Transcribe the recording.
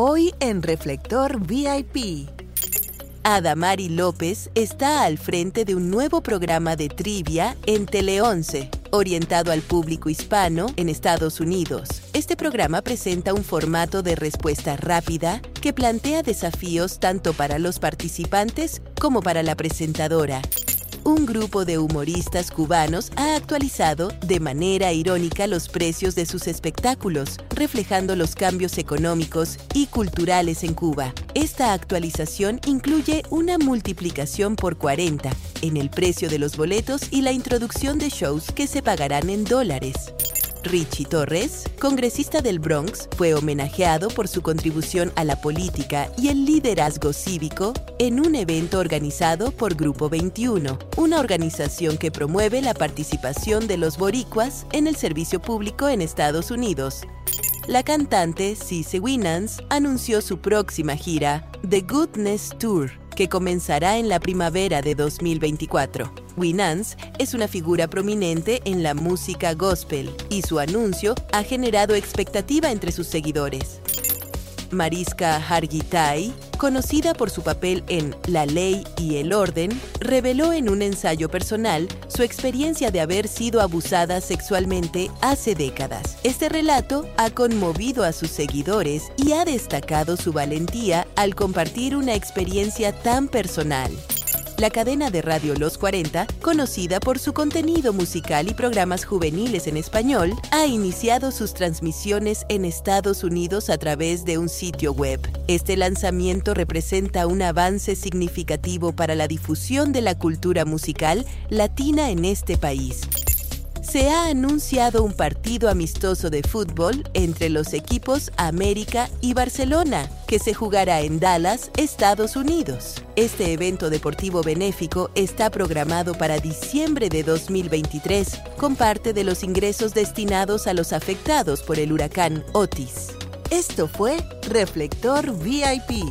Hoy en Reflector VIP. Adamari López está al frente de un nuevo programa de trivia en Tele 11, orientado al público hispano en Estados Unidos. Este programa presenta un formato de respuesta rápida que plantea desafíos tanto para los participantes como para la presentadora un grupo de humoristas cubanos ha actualizado de manera irónica los precios de sus espectáculos, reflejando los cambios económicos y culturales en Cuba. Esta actualización incluye una multiplicación por 40 en el precio de los boletos y la introducción de shows que se pagarán en dólares. Richie Torres, congresista del Bronx, fue homenajeado por su contribución a la política y el liderazgo cívico en un evento organizado por Grupo 21, una organización que promueve la participación de los boricuas en el servicio público en Estados Unidos. La cantante Cisse Winans anunció su próxima gira, The Goodness Tour, que comenzará en la primavera de 2024. Winans es una figura prominente en la música gospel y su anuncio ha generado expectativa entre sus seguidores. Mariska Hargitay, conocida por su papel en La Ley y el Orden, reveló en un ensayo personal su experiencia de haber sido abusada sexualmente hace décadas. Este relato ha conmovido a sus seguidores y ha destacado su valentía al compartir una experiencia tan personal la cadena de radio Los 40, conocida por su contenido musical y programas juveniles en español, ha iniciado sus transmisiones en Estados Unidos a través de un sitio web. Este lanzamiento representa un avance significativo para la difusión de la cultura musical latina en este país se ha anunciado un partido amistoso de fútbol entre los equipos América y Barcelona, que se jugará en Dallas, Estados Unidos. Este evento deportivo benéfico está programado para diciembre de 2023, con parte de los ingresos destinados a los afectados por el huracán Otis. Esto fue Reflector VIP